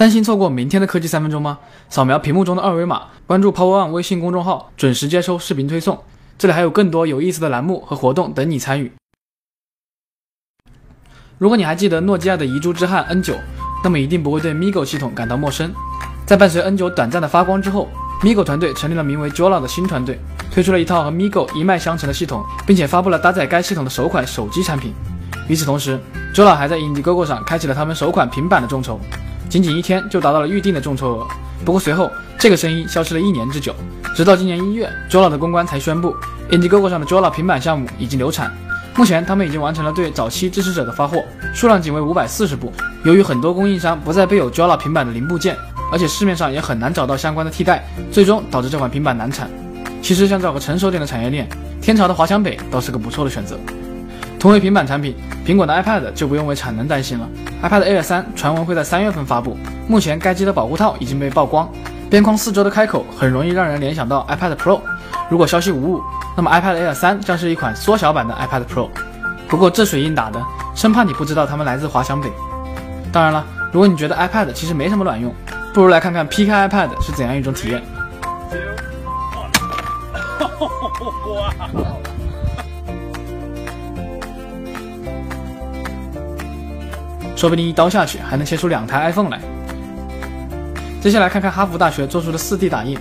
担心错过明天的科技三分钟吗？扫描屏幕中的二维码，关注 Power One 微信公众号，准时接收视频推送。这里还有更多有意思的栏目和活动等你参与。如果你还记得诺基亚的遗珠之汉 N9，那么一定不会对 MiGo 系统感到陌生。在伴随 N9 短暂的发光之后，MiGo 团队成立了名为 Jola 的新团队，推出了一套和 MiGo 一脉相承的系统，并且发布了搭载该系统的首款手机产品。与此同时，Jola 还在 Indiegogo 上开启了他们首款平板的众筹。仅仅一天就达到了预定的众筹额，不过随后这个生意消失了一年之久，直到今年一月，Jola 的公关才宣布，Indiegogo 上的 Jola 平板项目已经流产。目前他们已经完成了对早期支持者的发货，数量仅为五百四十部。由于很多供应商不再备有 Jola 平板的零部件，而且市面上也很难找到相关的替代，最终导致这款平板难产。其实想找个成熟点的产业链，天朝的华强北倒是个不错的选择。同为平板产品，苹果的 iPad 就不用为产能担心了。iPad Air 3传闻会在三月份发布，目前该机的保护套已经被曝光，边框四周的开口很容易让人联想到 iPad Pro。如果消息无误，那么 iPad Air 3将是一款缩小版的 iPad Pro。不过这水印打的，生怕你不知道它们来自华强北。当然了，如果你觉得 iPad 其实没什么卵用，不如来看看 PK iPad 是怎样一种体验。说不定一刀下去还能切出两台 iPhone 来。接下来看看哈佛大学做出的 4D 打印。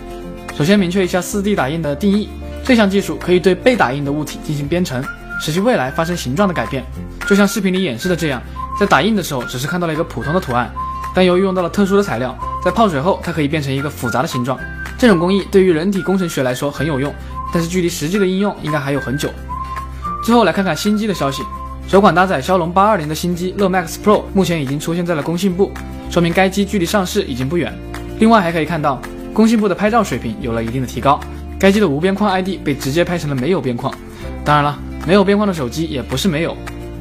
首先明确一下 4D 打印的定义：这项技术可以对被打印的物体进行编程，使其未来发生形状的改变。就像视频里演示的这样，在打印的时候只是看到了一个普通的图案，但由于用到了特殊的材料，在泡水后它可以变成一个复杂的形状。这种工艺对于人体工程学来说很有用，但是距离实际的应用应该还有很久。最后来看看新机的消息。首款搭载骁龙八二零的新机乐 Max Pro 目前已经出现在了工信部，说明该机距离上市已经不远。另外还可以看到，工信部的拍照水平有了一定的提高，该机的无边框 ID 被直接拍成了没有边框。当然了，没有边框的手机也不是没有，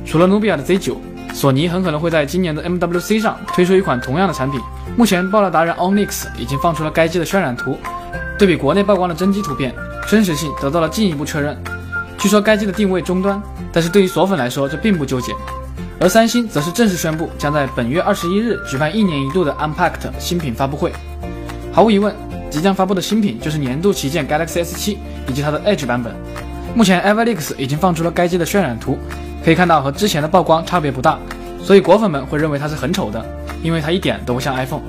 除了努比亚的 Z9，索尼很可能会在今年的 MWC 上推出一款同样的产品。目前爆料达人 Onyx 已经放出了该机的渲染图，对比国内曝光的真机图片，真实性得到了进一步确认。据说该机的定位终端，但是对于索粉来说这并不纠结。而三星则是正式宣布将在本月二十一日举办一年一度的 Unpacked 新品发布会。毫无疑问，即将发布的新品就是年度旗舰 Galaxy S7 以及它的 Edge 版本。目前 Everleaks 已经放出了该机的渲染图，可以看到和之前的曝光差别不大，所以果粉们会认为它是很丑的，因为它一点都不像 iPhone。